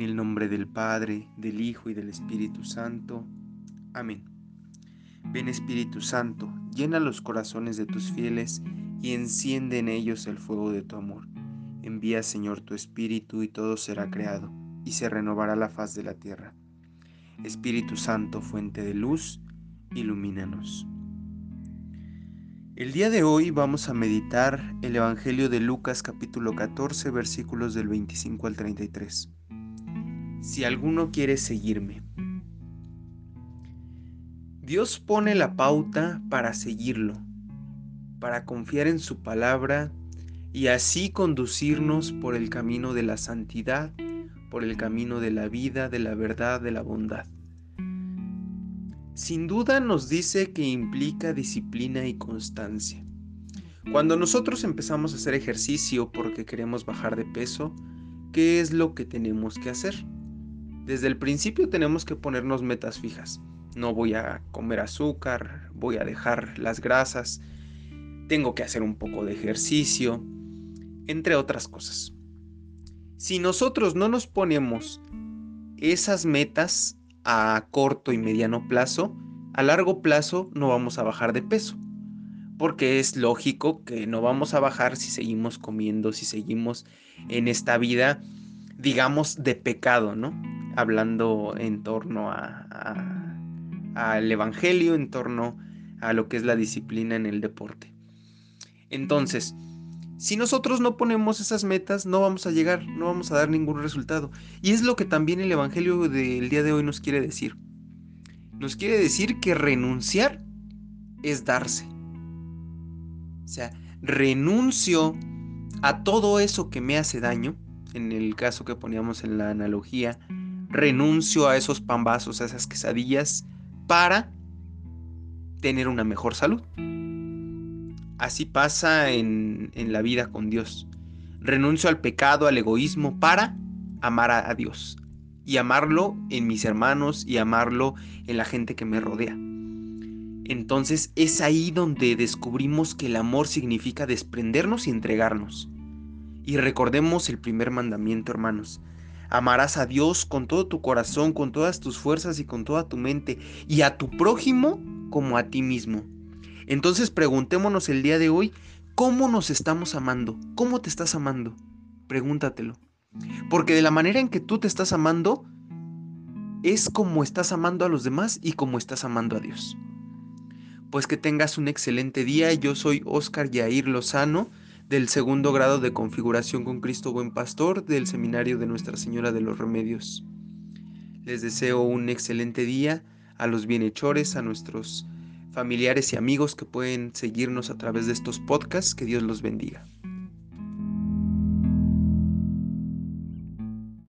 el nombre del Padre, del Hijo y del Espíritu Santo. Amén. Ven Espíritu Santo, llena los corazones de tus fieles y enciende en ellos el fuego de tu amor. Envía Señor tu Espíritu y todo será creado, y se renovará la faz de la tierra. Espíritu Santo, fuente de luz, ilumínanos. El día de hoy vamos a meditar el Evangelio de Lucas capítulo 14 versículos del 25 al 33 si alguno quiere seguirme. Dios pone la pauta para seguirlo, para confiar en su palabra y así conducirnos por el camino de la santidad, por el camino de la vida, de la verdad, de la bondad. Sin duda nos dice que implica disciplina y constancia. Cuando nosotros empezamos a hacer ejercicio porque queremos bajar de peso, ¿qué es lo que tenemos que hacer? Desde el principio tenemos que ponernos metas fijas. No voy a comer azúcar, voy a dejar las grasas, tengo que hacer un poco de ejercicio, entre otras cosas. Si nosotros no nos ponemos esas metas a corto y mediano plazo, a largo plazo no vamos a bajar de peso. Porque es lógico que no vamos a bajar si seguimos comiendo, si seguimos en esta vida, digamos, de pecado, ¿no? Hablando en torno al Evangelio, en torno a lo que es la disciplina en el deporte. Entonces, si nosotros no ponemos esas metas, no vamos a llegar, no vamos a dar ningún resultado. Y es lo que también el Evangelio del día de hoy nos quiere decir. Nos quiere decir que renunciar es darse. O sea, renuncio a todo eso que me hace daño, en el caso que poníamos en la analogía, renuncio a esos pambazos, a esas quesadillas, para tener una mejor salud. Así pasa en, en, la vida con Dios. Renuncio al pecado, al egoísmo, para amar a, Dios. Y amarlo en mis hermanos y amarlo en la gente que me rodea. Entonces es ahí donde descubrimos que el amor significa desprendernos y entregarnos. Y recordemos el primer mandamiento, hermanos. Amarás a Dios con todo tu corazón, con todas tus fuerzas y con toda tu mente, y a tu prójimo como a ti mismo. Entonces preguntémonos el día de hoy, ¿cómo nos estamos amando? ¿Cómo te estás amando? Pregúntatelo. Porque de la manera en que tú te estás amando, es como estás amando a los demás y como estás amando a Dios. Pues que tengas un excelente día. Yo soy Oscar Yair Lozano del segundo grado de configuración con Cristo Buen Pastor del Seminario de Nuestra Señora de los Remedios. Les deseo un excelente día a los bienhechores, a nuestros familiares y amigos que pueden seguirnos a través de estos podcasts. Que Dios los bendiga.